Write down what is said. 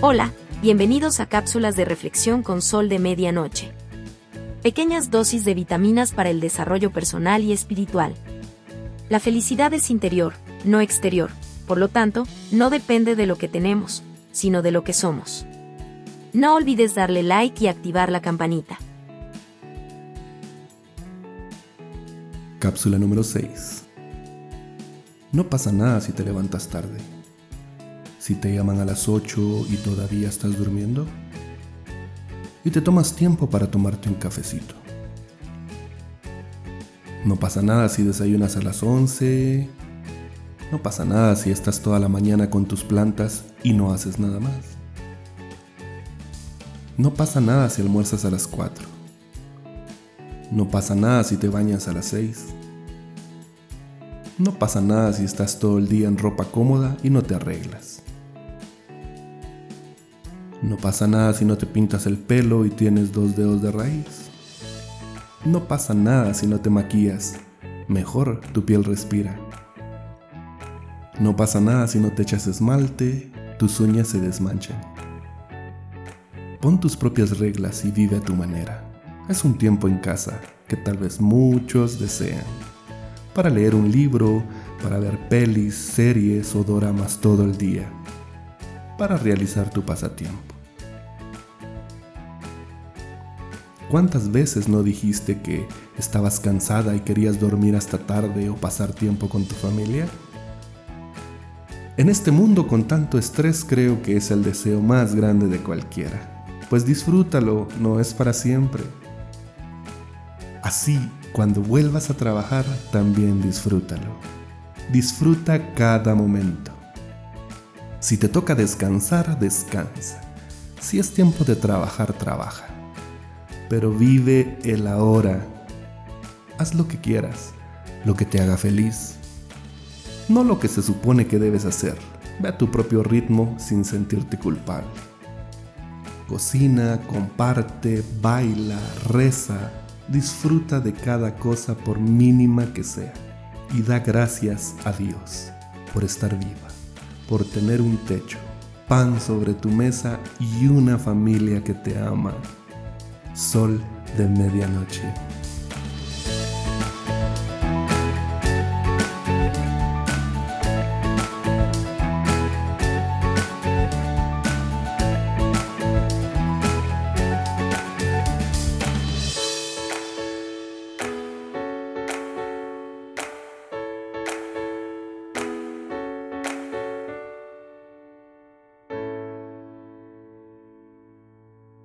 Hola, bienvenidos a cápsulas de reflexión con sol de medianoche. Pequeñas dosis de vitaminas para el desarrollo personal y espiritual. La felicidad es interior, no exterior, por lo tanto, no depende de lo que tenemos, sino de lo que somos. No olvides darle like y activar la campanita. Cápsula número 6. No pasa nada si te levantas tarde si te llaman a las 8 y todavía estás durmiendo? Y te tomas tiempo para tomarte un cafecito. No pasa nada si desayunas a las 11. No pasa nada si estás toda la mañana con tus plantas y no haces nada más. No pasa nada si almuerzas a las 4. No pasa nada si te bañas a las 6. No pasa nada si estás todo el día en ropa cómoda y no te arreglas. No pasa nada si no te pintas el pelo y tienes dos dedos de raíz. No pasa nada si no te maquillas. Mejor tu piel respira. No pasa nada si no te echas esmalte, tus uñas se desmanchan. Pon tus propias reglas y vive a tu manera. Es un tiempo en casa que tal vez muchos desean. Para leer un libro, para ver pelis, series o doramas todo el día para realizar tu pasatiempo. ¿Cuántas veces no dijiste que estabas cansada y querías dormir hasta tarde o pasar tiempo con tu familia? En este mundo con tanto estrés creo que es el deseo más grande de cualquiera, pues disfrútalo, no es para siempre. Así, cuando vuelvas a trabajar, también disfrútalo. Disfruta cada momento. Si te toca descansar, descansa. Si es tiempo de trabajar, trabaja. Pero vive el ahora. Haz lo que quieras, lo que te haga feliz. No lo que se supone que debes hacer. Ve a tu propio ritmo sin sentirte culpable. Cocina, comparte, baila, reza, disfruta de cada cosa por mínima que sea y da gracias a Dios por estar viva por tener un techo, pan sobre tu mesa y una familia que te ama. Sol de medianoche.